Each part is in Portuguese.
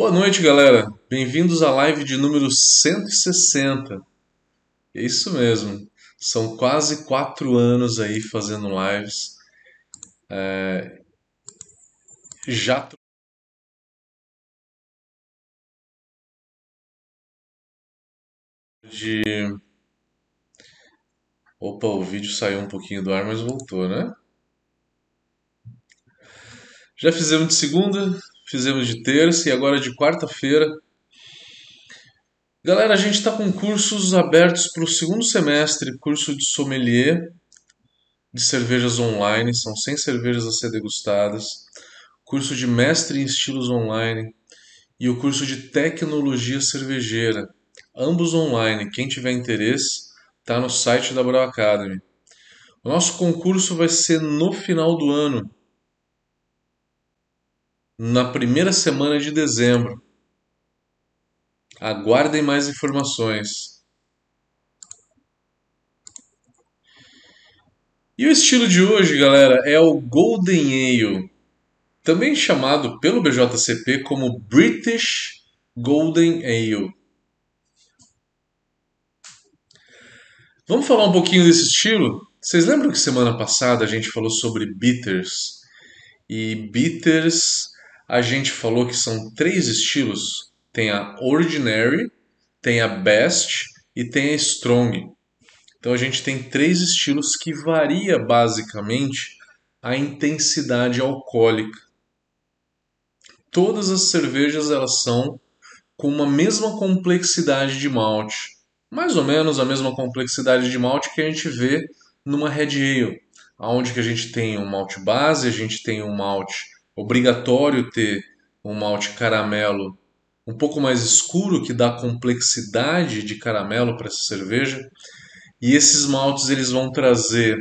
Boa noite, galera. Bem-vindos à live de número 160. É isso mesmo. São quase quatro anos aí fazendo lives. É... Já de Opa, o vídeo saiu um pouquinho do ar, mas voltou, né? Já fizemos de segunda, fizemos de terça e agora de quarta-feira. Galera, a gente está com cursos abertos para o segundo semestre, curso de sommelier de cervejas online, são 100 cervejas a ser degustadas, curso de mestre em estilos online e o curso de tecnologia cervejeira, ambos online. Quem tiver interesse, está no site da Brau Academy. O nosso concurso vai ser no final do ano, na primeira semana de dezembro. Aguardem mais informações. E o estilo de hoje, galera, é o Golden Ale, também chamado pelo BJCP como British Golden Ale. Vamos falar um pouquinho desse estilo? Vocês lembram que semana passada a gente falou sobre bitters? E bitters a gente falou que são três estilos: tem a Ordinary, tem a Best e tem a Strong. Então a gente tem três estilos que varia basicamente a intensidade alcoólica. Todas as cervejas elas são com uma mesma complexidade de malte, mais ou menos a mesma complexidade de malte que a gente vê numa Red Ale, onde que a gente tem um malte base, a gente tem um malte obrigatório ter um malte caramelo um pouco mais escuro que dá complexidade de caramelo para essa cerveja. E esses maltes eles vão trazer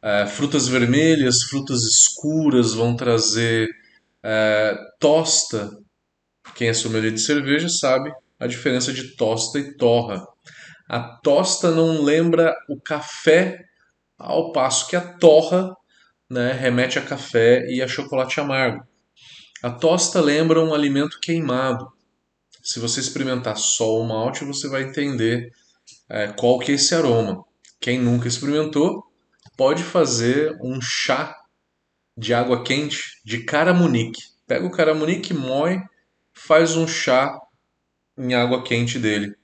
é, frutas vermelhas, frutas escuras, vão trazer é, tosta. Quem é sommelier de cerveja sabe a diferença de tosta e torra. A tosta não lembra o café, ao passo que a torra né, remete a café e a chocolate amargo. A tosta lembra um alimento queimado. Se você experimentar só o malte, você vai entender é, qual que é esse aroma. Quem nunca experimentou, pode fazer um chá de água quente de caramunique. Pega o caramunique, moe, faz um chá em água quente dele.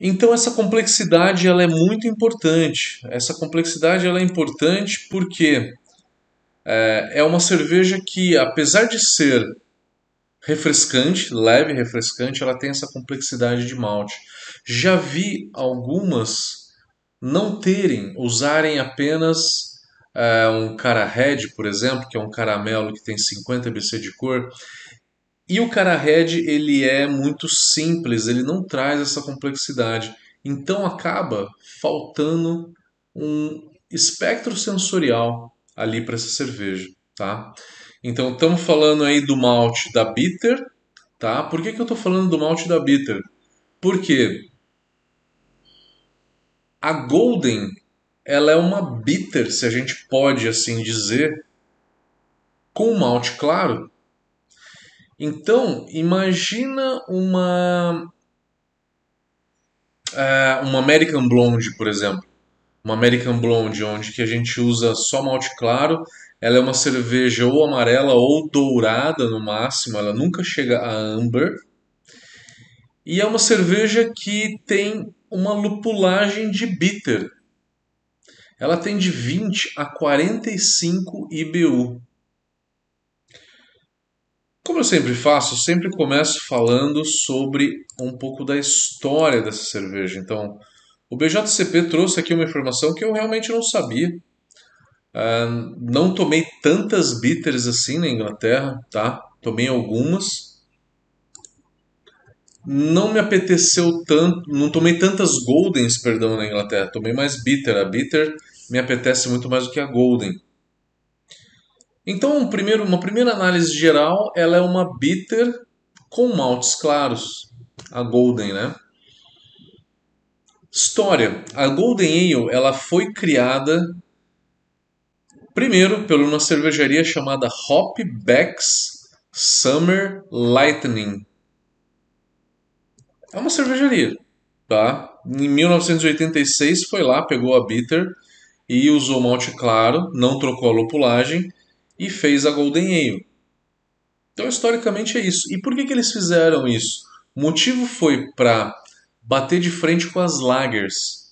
Então essa complexidade ela é muito importante. Essa complexidade ela é importante porque é, é uma cerveja que, apesar de ser refrescante, leve refrescante, ela tem essa complexidade de malte. Já vi algumas não terem, usarem apenas é, um cara red, por exemplo, que é um caramelo que tem 50 BC de cor, e o cara red ele é muito simples, ele não traz essa complexidade. Então acaba faltando um espectro sensorial ali para essa cerveja, tá? Então estamos falando aí do malte da bitter, tá? Por que, que eu estou falando do malte da bitter? Porque a golden ela é uma bitter, se a gente pode assim dizer, com malte claro, então, imagina uma é, uma American Blonde, por exemplo. Uma American Blonde, onde que a gente usa só malte claro. Ela é uma cerveja ou amarela ou dourada no máximo, ela nunca chega a amber. E é uma cerveja que tem uma lupulagem de bitter. Ela tem de 20 a 45 IBU. Como eu sempre faço, eu sempre começo falando sobre um pouco da história dessa cerveja. Então, o BJCP trouxe aqui uma informação que eu realmente não sabia. Uh, não tomei tantas bitters assim na Inglaterra, tá? Tomei algumas. Não me apeteceu tanto, não tomei tantas Goldens, perdão, na Inglaterra. Tomei mais bitter. A bitter me apetece muito mais do que a Golden. Então, um primeiro, uma primeira análise geral, ela é uma bitter com maltes claros, a Golden, né? História: a Golden Ale ela foi criada Primeiro, pela uma cervejaria chamada Hopbacks Summer Lightning. É uma cervejaria, tá? Em 1986 foi lá, pegou a bitter e usou malte claro, não trocou a lupulagem e fez a Golden Ale. Então, historicamente é isso. E por que, que eles fizeram isso? O motivo foi para bater de frente com as lagers.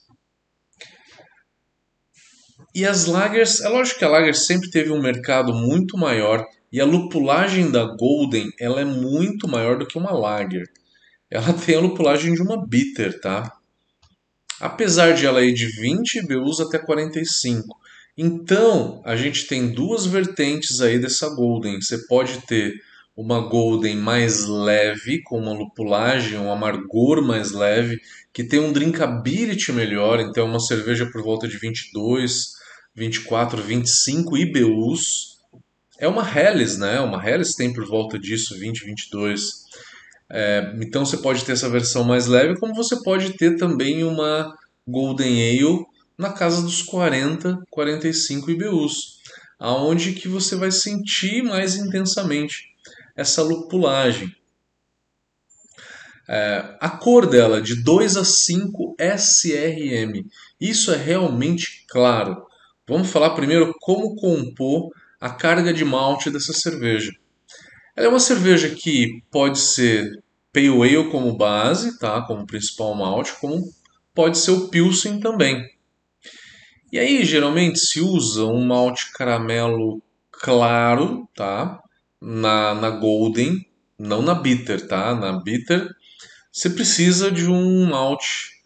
E as lagers, é lógico que a lager sempre teve um mercado muito maior e a lupulagem da Golden ela é muito maior do que uma lager. Ela tem a lupulagem de uma bitter, tá? Apesar de ela ir de 20 IBUs até 45. Então, a gente tem duas vertentes aí dessa Golden. Você pode ter uma Golden mais leve, com uma lupulagem, um amargor mais leve, que tem um drinkability melhor, então é uma cerveja por volta de 22, 24, 25 IBUs. É uma Helles, né? Uma Helles tem por volta disso, 20, 22. É, então você pode ter essa versão mais leve, como você pode ter também uma Golden Ale na casa dos 40, 45 IBUs, aonde que você vai sentir mais intensamente essa lupulagem. É, a cor dela de 2 a 5 SRM. Isso é realmente claro. Vamos falar primeiro como compor a carga de malte dessa cerveja. Ela é uma cerveja que pode ser Pale Ale como base, tá? como principal malte, como pode ser o Pilsen também. E aí, geralmente se usa um malte caramelo claro, tá? na, na Golden, não na Bitter, tá? Na Bitter você precisa de um malte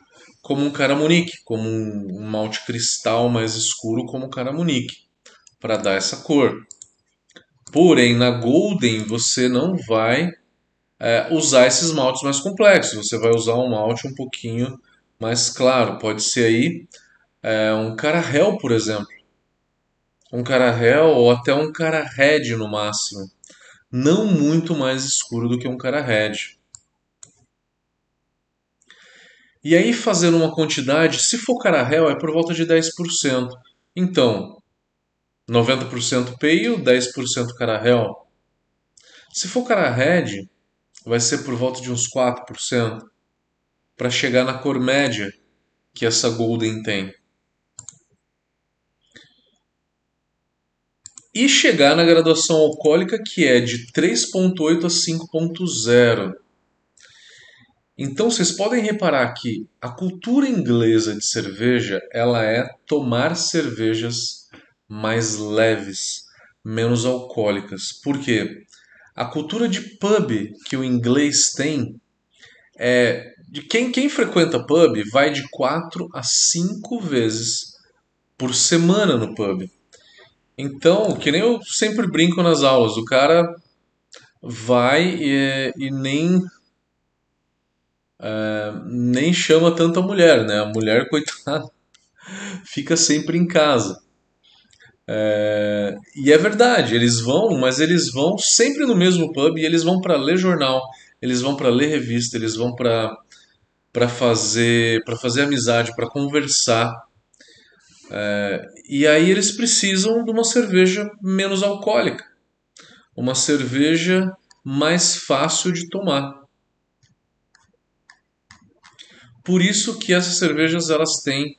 como um Caramunique, como um, um malte cristal mais escuro como o Caramunique, para dar essa cor. Porém, na Golden você não vai é, usar esses maltes mais complexos, você vai usar um malte um pouquinho mais claro. Pode ser aí é, um Carahel, por exemplo. Um Carahel ou até um Cara Red no máximo não muito mais escuro do que um cara red. E aí, fazendo uma quantidade, se for cara réu, é por volta de 10%. Então, 90% pale, 10% cara réu. Se for cara red, vai ser por volta de uns 4%, para chegar na cor média que essa Golden tem. E chegar na graduação alcoólica que é de 3.8 a 5.0. Então vocês podem reparar que a cultura inglesa de cerveja, ela é tomar cervejas mais leves, menos alcoólicas. Por quê? A cultura de pub que o inglês tem é de quem, quem frequenta pub vai de 4 a 5 vezes por semana no pub. Então, que nem eu sempre brinco nas aulas, o cara vai e, e nem é, nem chama tanta mulher, né? A mulher, coitada, fica sempre em casa. É, e é verdade, eles vão, mas eles vão sempre no mesmo pub e eles vão para ler jornal, eles vão para ler revista, eles vão para para fazer para fazer amizade, para conversar. É, e aí eles precisam de uma cerveja menos alcoólica, uma cerveja mais fácil de tomar. Por isso que essas cervejas elas têm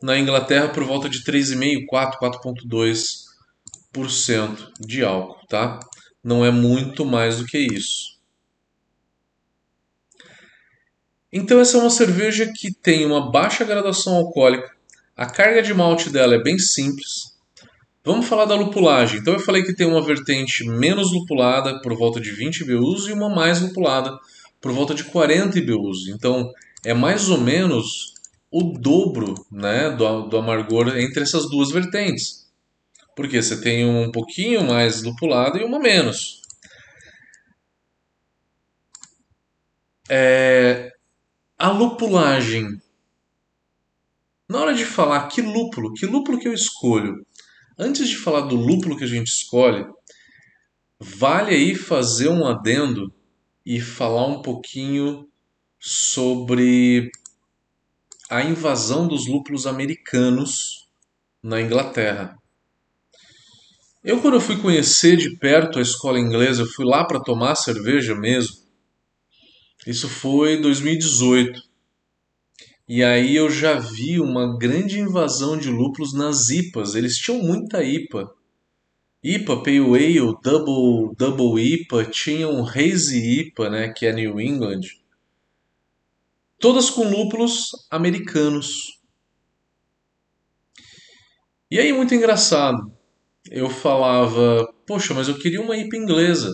na Inglaterra por volta de 3,5, 4, 4,2% de álcool, tá? Não é muito mais do que isso. Então essa é uma cerveja que tem uma baixa graduação alcoólica, a carga de malte dela é bem simples. Vamos falar da lupulagem. Então eu falei que tem uma vertente menos lupulada por volta de 20 IBUs e uma mais lupulada por volta de 40 IBUs. Então é mais ou menos o dobro né, do, do amargor entre essas duas vertentes. Porque você tem um pouquinho mais lupulada e uma menos. É, a lupulagem na hora de falar que lúpulo, que lúpulo que eu escolho, antes de falar do lúpulo que a gente escolhe, vale aí fazer um adendo e falar um pouquinho sobre a invasão dos lúpulos americanos na Inglaterra. Eu, quando eu fui conhecer de perto a escola inglesa, eu fui lá para tomar cerveja mesmo. Isso foi 2018. E aí eu já vi uma grande invasão de lúpulos nas IPAs. Eles tinham muita IPA. IPA, Pale Ale, Double, Double IPA, tinham Hazy IPA, né, que é New England. Todas com lúpulos americanos. E aí, muito engraçado. Eu falava, poxa, mas eu queria uma IPA inglesa.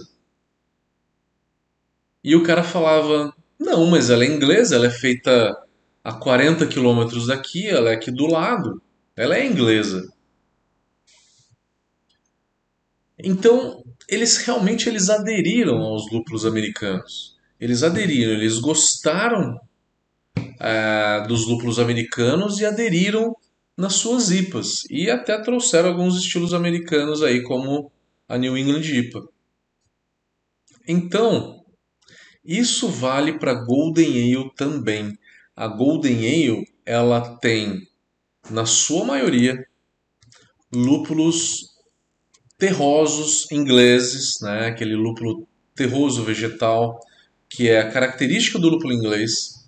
E o cara falava, não, mas ela é inglesa, ela é feita a 40 quilômetros daqui, ela é aqui do lado. Ela é inglesa. Então, eles realmente eles aderiram aos lúpulos americanos. Eles aderiram, eles gostaram é, dos lúpulos americanos e aderiram nas suas IPAs. E até trouxeram alguns estilos americanos aí, como a New England IPA. Então, isso vale para Golden Ale também a Golden Ale ela tem, na sua maioria, lúpulos terrosos ingleses, né? aquele lúpulo terroso vegetal, que é a característica do lúpulo inglês.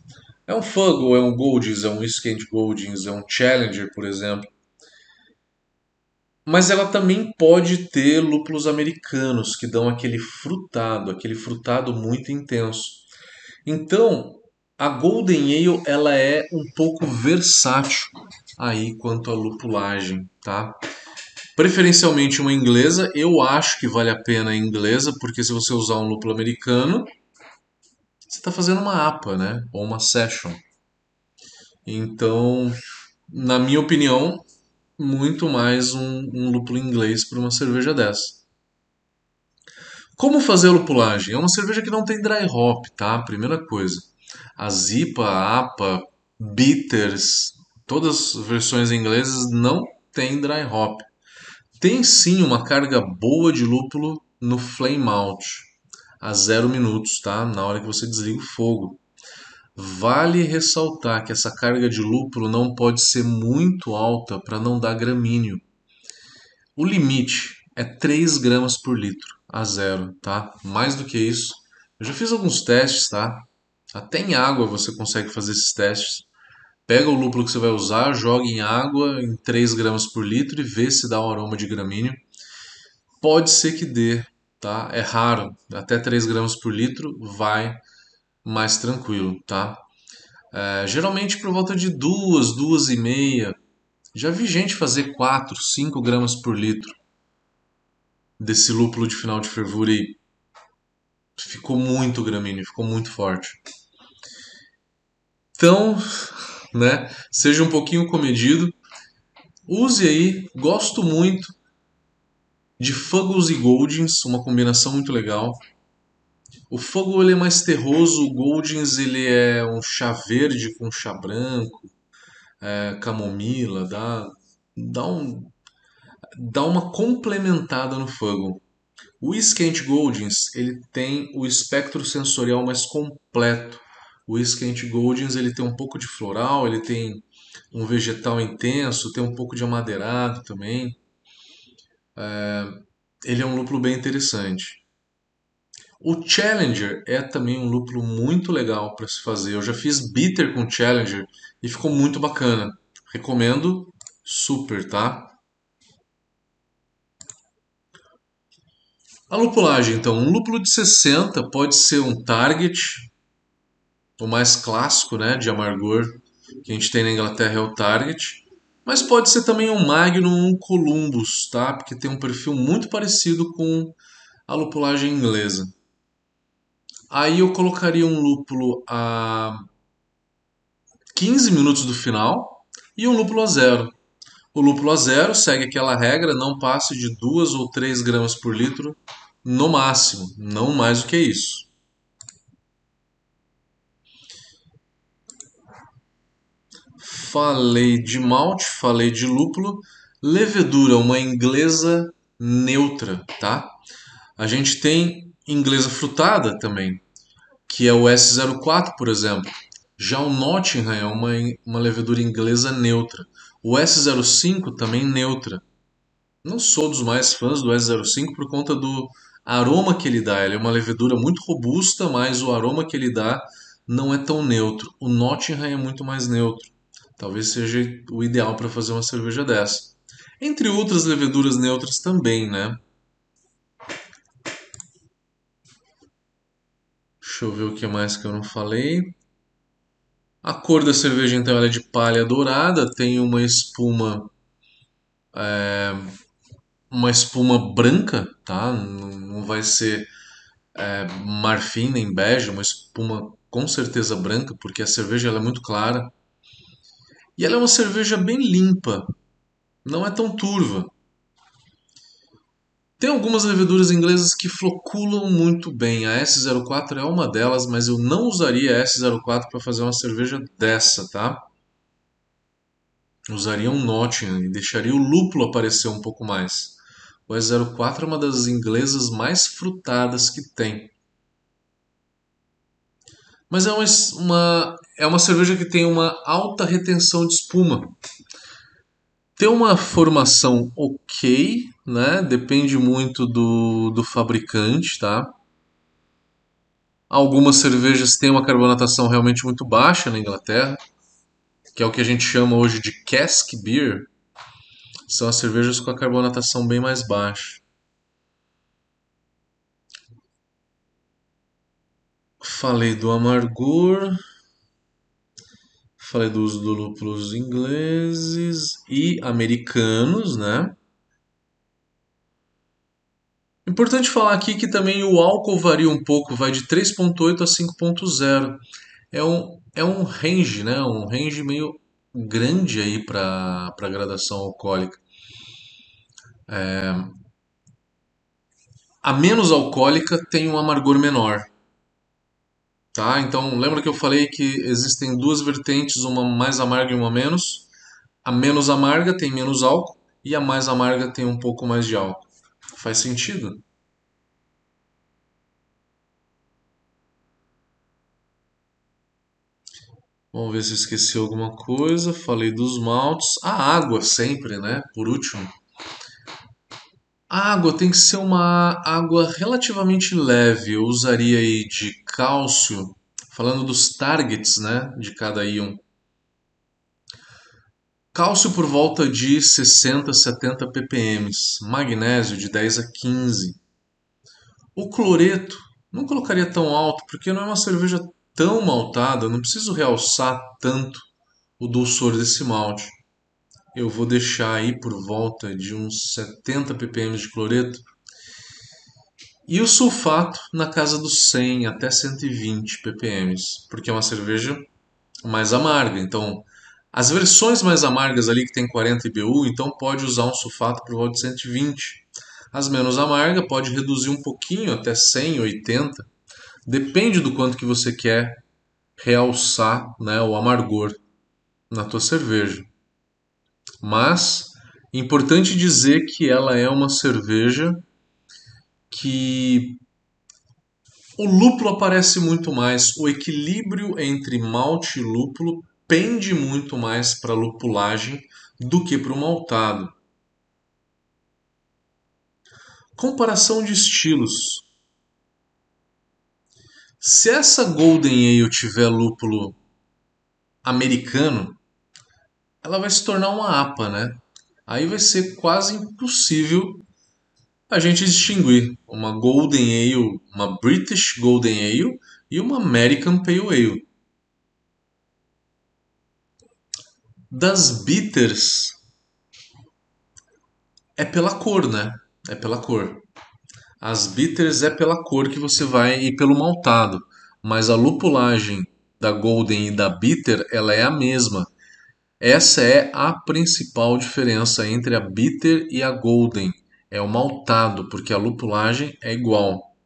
É um Fuggle, é um Goldings, é um Iskent Goldings, é um Challenger, por exemplo. Mas ela também pode ter lúpulos americanos, que dão aquele frutado, aquele frutado muito intenso. Então, a Golden Ale ela é um pouco versátil aí quanto à lupulagem, tá? Preferencialmente uma inglesa, eu acho que vale a pena a inglesa, porque se você usar um lúpulo americano, você está fazendo uma APA, né? Ou uma session. Então, na minha opinião, muito mais um, um lúpulo inglês para uma cerveja dessa. Como fazer a lupulagem? É uma cerveja que não tem dry hop, tá? Primeira coisa a Zipa, a APA, Bitters, todas as versões inglesas não tem dry hop. Tem sim uma carga boa de lúpulo no flame out, a zero minutos, tá? Na hora que você desliga o fogo. Vale ressaltar que essa carga de lúpulo não pode ser muito alta para não dar gramíneo. O limite é 3 gramas por litro a zero, tá? Mais do que isso. Eu já fiz alguns testes, tá? Até em água você consegue fazer esses testes. Pega o lúpulo que você vai usar, joga em água em 3 gramas por litro e vê se dá um aroma de gramíneo. Pode ser que dê, tá? É raro. Até 3 gramas por litro vai mais tranquilo, tá? É, geralmente por volta de 2, 2 e meia. Já vi gente fazer 4, 5 gramas por litro desse lúpulo de final de fervura e ficou muito gramíneo, ficou muito forte. Então, né, seja um pouquinho comedido. Use aí, gosto muito de Fuggles e Goldings, uma combinação muito legal. O Fuggle ele é mais terroso, o Goldings ele é um chá verde com chá branco, é, camomila, dá, dá, um, dá uma complementada no Fuggle. O Skent Goldings ele tem o espectro sensorial mais completo. O Skent Goldings ele tem um pouco de floral, ele tem um vegetal intenso, tem um pouco de amadeirado também. É, ele é um lúpulo bem interessante. O Challenger é também um lúpulo muito legal para se fazer. Eu já fiz bitter com Challenger e ficou muito bacana. Recomendo super, tá? A lupulagem, então, um lúpulo de 60 pode ser um Target, o mais clássico, né, de amargor que a gente tem na Inglaterra é o Target, mas pode ser também um Magnum, um Columbus, tá? Porque tem um perfil muito parecido com a lupulagem inglesa. Aí eu colocaria um lúpulo a 15 minutos do final e um lúpulo a zero. O lúpulo a zero segue aquela regra, não passe de 2 ou 3 gramas por litro no máximo, não mais do que isso. Falei de malte, falei de lúpulo, levedura, uma inglesa neutra, tá? A gente tem inglesa frutada também, que é o S04, por exemplo. Já o Nottingham é uma, uma levedura inglesa neutra. O S05 também neutra. não sou dos mais fãs do S05 por conta do aroma que ele dá. Ele é uma levedura muito robusta, mas o aroma que ele dá não é tão neutro. O Nottingham é muito mais neutro. Talvez seja o ideal para fazer uma cerveja dessa. Entre outras leveduras neutras também, né? Deixa eu ver o que mais que eu não falei. A cor da cerveja então é de palha dourada, tem uma espuma é, uma espuma branca, tá? Não vai ser é, marfim nem bege, uma espuma com certeza branca, porque a cerveja é muito clara. E ela é uma cerveja bem limpa, não é tão turva. Tem algumas leveduras inglesas que floculam muito bem. A S04 é uma delas, mas eu não usaria a S04 para fazer uma cerveja dessa, tá? Usaria um Nottingham e deixaria o lúpulo aparecer um pouco mais. O S04 é uma das inglesas mais frutadas que tem. Mas é uma, uma, é uma cerveja que tem uma alta retenção de espuma. Tem uma formação ok, né? Depende muito do, do fabricante, tá? Algumas cervejas têm uma carbonatação realmente muito baixa na Inglaterra, que é o que a gente chama hoje de cask beer. São as cervejas com a carbonatação bem mais baixa. Falei do amargor. Falei do uso do lúpulos ingleses e americanos, né? Importante falar aqui que também o álcool varia um pouco, vai de 3.8 a 5.0. É um, é um range, né? Um range meio grande aí para a gradação alcoólica. É, a menos alcoólica tem um amargor menor. Tá? Então, lembra que eu falei que existem duas vertentes, uma mais amarga e uma menos? A menos amarga tem menos álcool e a mais amarga tem um pouco mais de álcool. Faz sentido? Vamos ver se esqueci alguma coisa. Falei dos maltes. A água sempre, né? Por último. A água tem que ser uma água relativamente leve. Eu usaria aí de cálcio, falando dos targets, né, de cada íon. Cálcio por volta de 60, 70 ppm, magnésio de 10 a 15. O cloreto não colocaria tão alto, porque não é uma cerveja tão maltada, não preciso realçar tanto o dulçor desse malte eu vou deixar aí por volta de uns 70 ppm de cloreto. E o sulfato na casa dos 100 até 120 ppm, porque é uma cerveja mais amarga. Então, as versões mais amargas ali que tem 40 IBU, então pode usar um sulfato por volta de 120. As menos amargas pode reduzir um pouquinho até 100, 80. Depende do quanto que você quer realçar né, o amargor na tua cerveja. Mas importante dizer que ela é uma cerveja que o lúpulo aparece muito mais, o equilíbrio entre malte e lúpulo pende muito mais para a lupulagem do que para o maltado. Comparação de estilos. Se essa Golden Ale tiver lúpulo americano, ela vai se tornar uma APA, né? Aí vai ser quase impossível a gente distinguir uma Golden Ale, uma British Golden Ale e uma American Pale Ale. Das bitters é pela cor, né? É pela cor. As bitters é pela cor que você vai e pelo maltado, mas a lupulagem da Golden e da bitter ela é a mesma. Essa é a principal diferença entre a bitter e a golden. É o maltado, porque a lupulagem é igual.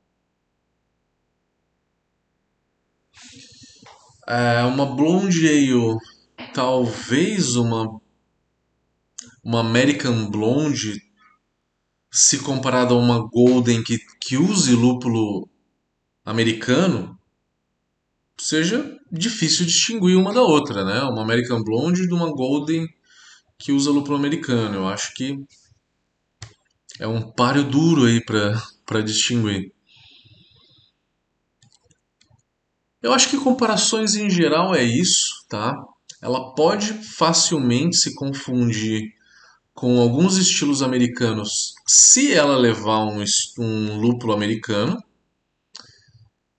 É uma blonde ale, talvez uma uma American Blonde, se comparada a uma Golden que, que use lúpulo americano, seja difícil distinguir uma da outra, né? Uma American Blonde de uma Golden que usa lúpulo americano. Eu acho que É um páreo duro aí para distinguir. Eu acho que comparações em geral é isso, tá? Ela pode facilmente se confundir com alguns estilos americanos se ela levar um, um lúpulo americano,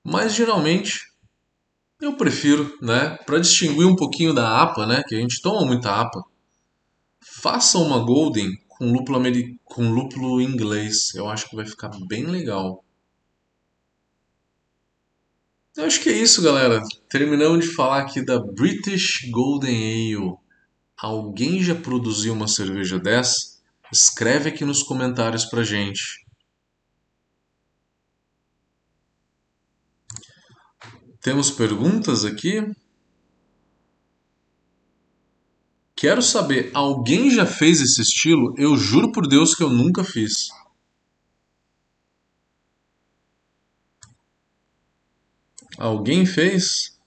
mas geralmente eu prefiro, né, para distinguir um pouquinho da APA, né, que a gente toma muita APA, faça uma Golden com lúpulo, ameri com lúpulo inglês. Eu acho que vai ficar bem legal. Eu acho que é isso, galera. Terminamos de falar aqui da British Golden Ale. Alguém já produziu uma cerveja dessa? Escreve aqui nos comentários pra gente. Temos perguntas aqui? Quero saber, alguém já fez esse estilo? Eu juro por Deus que eu nunca fiz. Alguém fez?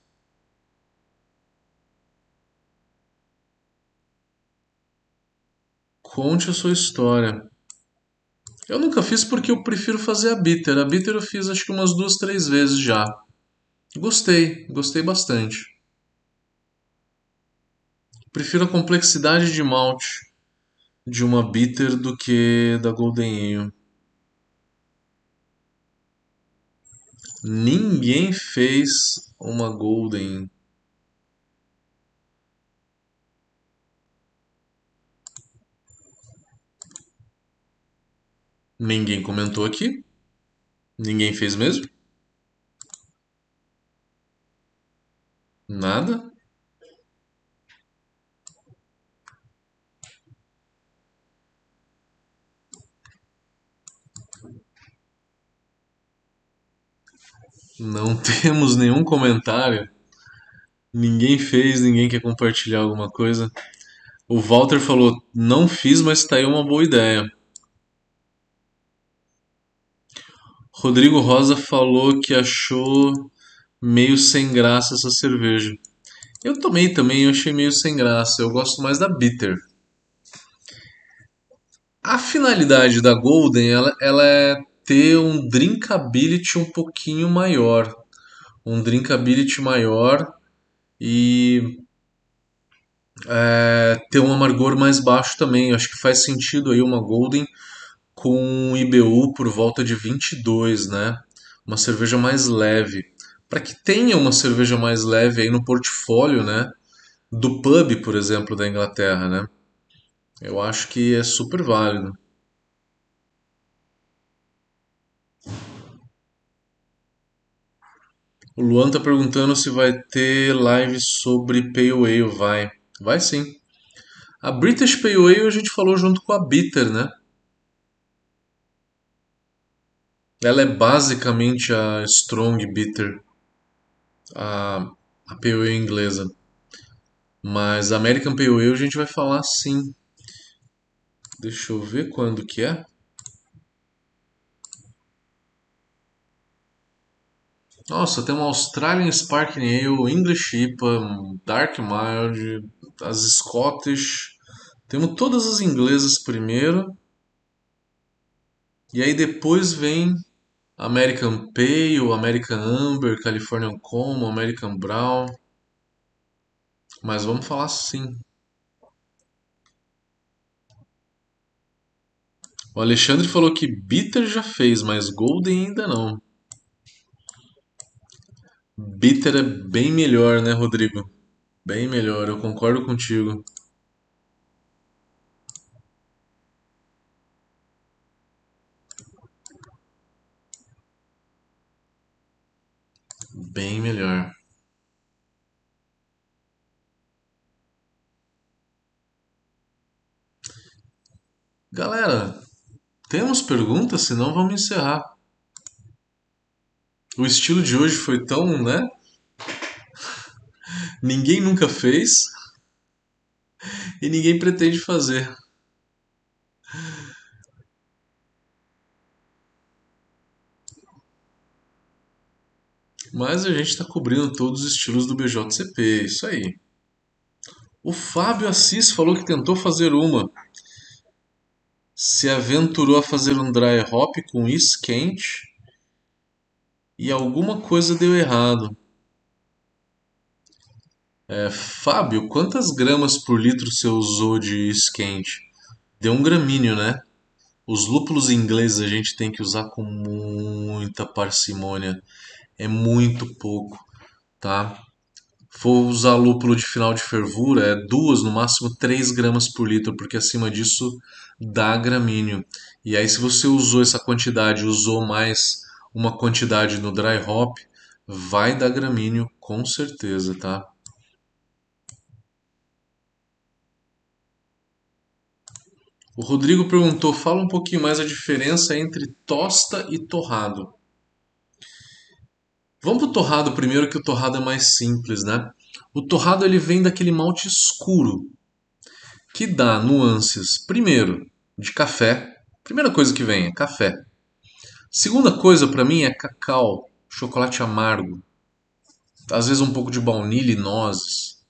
Conte a sua história. Eu nunca fiz porque eu prefiro fazer a bitter. A bitter eu fiz acho que umas duas, três vezes já. Gostei, gostei bastante. Prefiro a complexidade de malte de uma bitter do que da Golden Ale. Ninguém fez uma Golden Ninguém comentou aqui. Ninguém fez mesmo? Nada? Não temos nenhum comentário. Ninguém fez, ninguém quer compartilhar alguma coisa. O Walter falou: Não fiz, mas tá aí uma boa ideia. Rodrigo Rosa falou que achou meio sem graça essa cerveja. Eu tomei também, eu achei meio sem graça. Eu gosto mais da bitter. A finalidade da Golden, ela, ela é ter um drinkability um pouquinho maior. Um drinkability maior e é, ter um amargor mais baixo também. Acho que faz sentido aí uma Golden com IBU por volta de 22, né? Uma cerveja mais leve. Para que tenha uma cerveja mais leve aí no portfólio, né? Do pub, por exemplo, da Inglaterra, né? Eu acho que é super válido. O Luan tá perguntando se vai ter live sobre Pale Ale. Vai. Vai sim. A British Pale Ale a gente falou junto com a Bitter, né? Ela é basicamente a Strong Bitter, a, a inglesa. Mas American Pale Ale a gente vai falar sim. Deixa eu ver quando que é. Nossa, tem uma Australian Sparkling Ale, English IPA, Dark Mild, as Scottish. Temos todas as inglesas primeiro. E aí depois vem American Pale, American Amber, Californian Common, American Brown. Mas vamos falar sim. O Alexandre falou que Bitter já fez, mas Golden ainda não. Bitter é bem melhor, né, Rodrigo? Bem melhor, eu concordo contigo. Bem melhor. Galera, temos perguntas? Senão vamos encerrar. O estilo de hoje foi tão, né? Ninguém nunca fez e ninguém pretende fazer. Mas a gente está cobrindo todos os estilos do BJCP, isso aí. O Fábio Assis falou que tentou fazer uma. se aventurou a fazer um dry hop com isso quente e alguma coisa deu errado. É, Fábio, quantas gramas por litro você usou de isso quente? Deu um gramíneo, né? Os lúpulos ingleses a gente tem que usar com muita parcimônia. É muito pouco, tá? For usar lúpulo de final de fervura, é duas, no máximo 3 gramas por litro, porque acima disso dá gramíneo. E aí, se você usou essa quantidade, usou mais uma quantidade no dry hop, vai dar gramíneo com certeza, tá? O Rodrigo perguntou: fala um pouquinho mais a diferença entre tosta e torrado. Vamos pro torrado primeiro, que o torrado é mais simples, né? O torrado ele vem daquele malte escuro, que dá nuances, primeiro, de café. Primeira coisa que vem é café. Segunda coisa para mim é cacau, chocolate amargo. Às vezes um pouco de baunilha e nozes.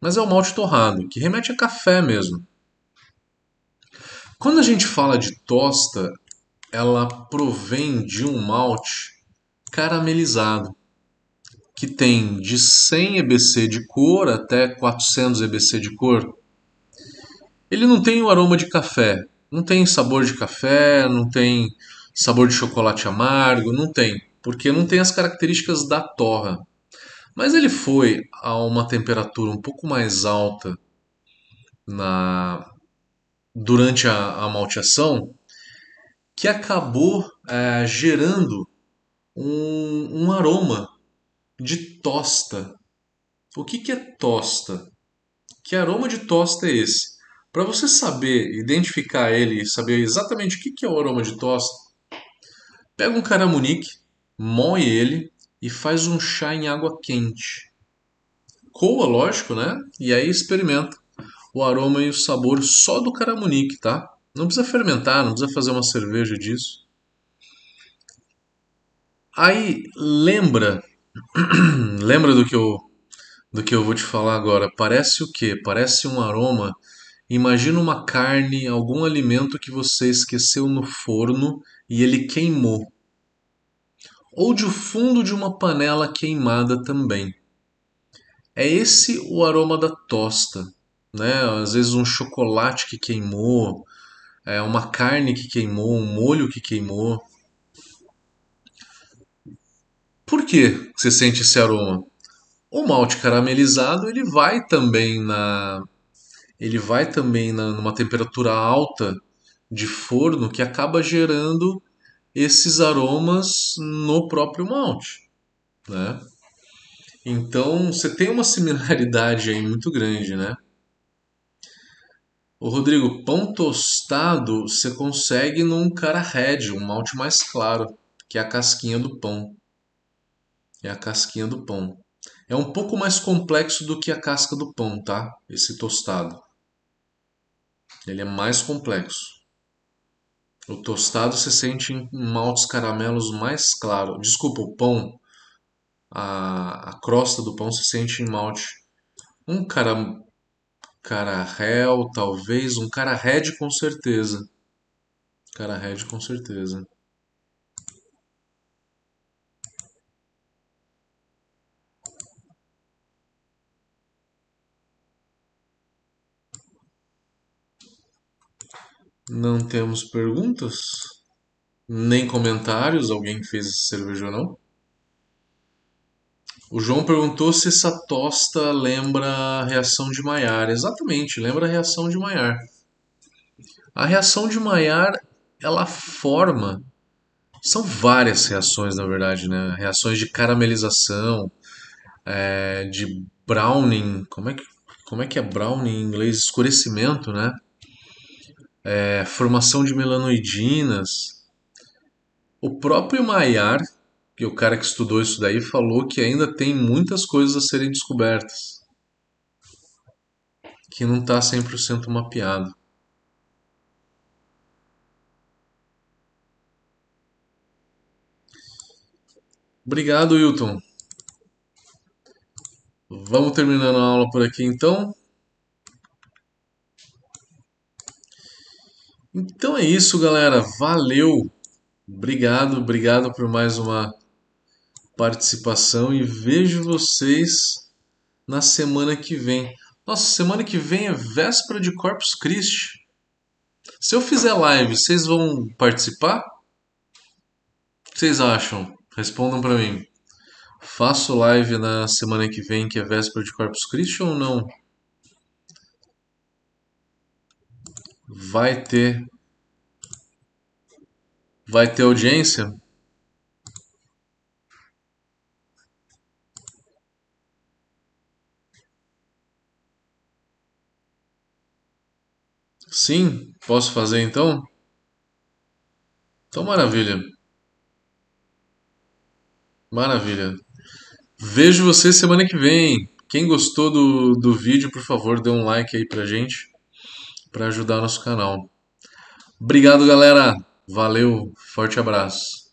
Mas é o malte torrado, que remete a café mesmo. Quando a gente fala de tosta, ela provém de um malte caramelizado, que tem de 100 EBC de cor até 400 EBC de cor. Ele não tem o aroma de café, não tem sabor de café, não tem sabor de chocolate amargo, não tem, porque não tem as características da torra. Mas ele foi a uma temperatura um pouco mais alta na durante a, a malteação que acabou é, gerando um, um, aroma de tosta. O que, que é tosta? Que aroma de tosta é esse? Para você saber identificar ele e saber exatamente o que, que é o aroma de tosta, pega um caramunique, moe ele e faz um chá em água quente. Coa, lógico, né? E aí experimenta o aroma e o sabor só do caramunique, tá? Não precisa fermentar, não precisa fazer uma cerveja disso. Aí lembra, lembra do que eu do que eu vou te falar agora. Parece o quê? Parece um aroma. Imagina uma carne, algum alimento que você esqueceu no forno e ele queimou. Ou de fundo de uma panela queimada também. É esse o aroma da tosta né? Às vezes um chocolate que queimou, é, uma carne que queimou, um molho que queimou. Por que você sente esse aroma? O malte caramelizado ele vai também na ele vai também na, numa temperatura alta de forno que acaba gerando esses aromas no próprio malte, né? Então você tem uma similaridade aí muito grande, né? O Rodrigo, pão tostado você consegue num cara red, um malte mais claro, que é a casquinha do pão. É a casquinha do pão. É um pouco mais complexo do que a casca do pão, tá? Esse tostado. Ele é mais complexo. O tostado você sente em maltes caramelos mais claro. Desculpa, o pão, a, a crosta do pão se sente em malte um cara Cara réu, talvez. Um cara red com certeza. Cara red com certeza. Não temos perguntas? Nem comentários? Alguém fez cerveja ou não? O João perguntou se essa tosta lembra a reação de Maillard. Exatamente, lembra a reação de Maillard. A reação de Maillard, ela forma são várias reações, na verdade, né? Reações de caramelização, é, de browning, como é que como é que é browning em inglês? Escurecimento, né? É, formação de melanoidinas. O próprio Maillard que o cara que estudou isso daí falou que ainda tem muitas coisas a serem descobertas. Que não está 100% mapeado. Obrigado, Wilton. Vamos terminando a aula por aqui então. Então é isso, galera. Valeu. Obrigado, obrigado por mais uma participação e vejo vocês na semana que vem. Nossa, semana que vem é véspera de Corpus Christi. Se eu fizer live, vocês vão participar? O que vocês acham? Respondam para mim. Faço live na semana que vem, que é véspera de Corpus Christi ou não? Vai ter. Vai ter audiência? Sim, posso fazer então? Então, maravilha. Maravilha. Vejo você semana que vem. Quem gostou do, do vídeo, por favor, dê um like aí pra gente, para ajudar nosso canal. Obrigado, galera. Valeu, forte abraço.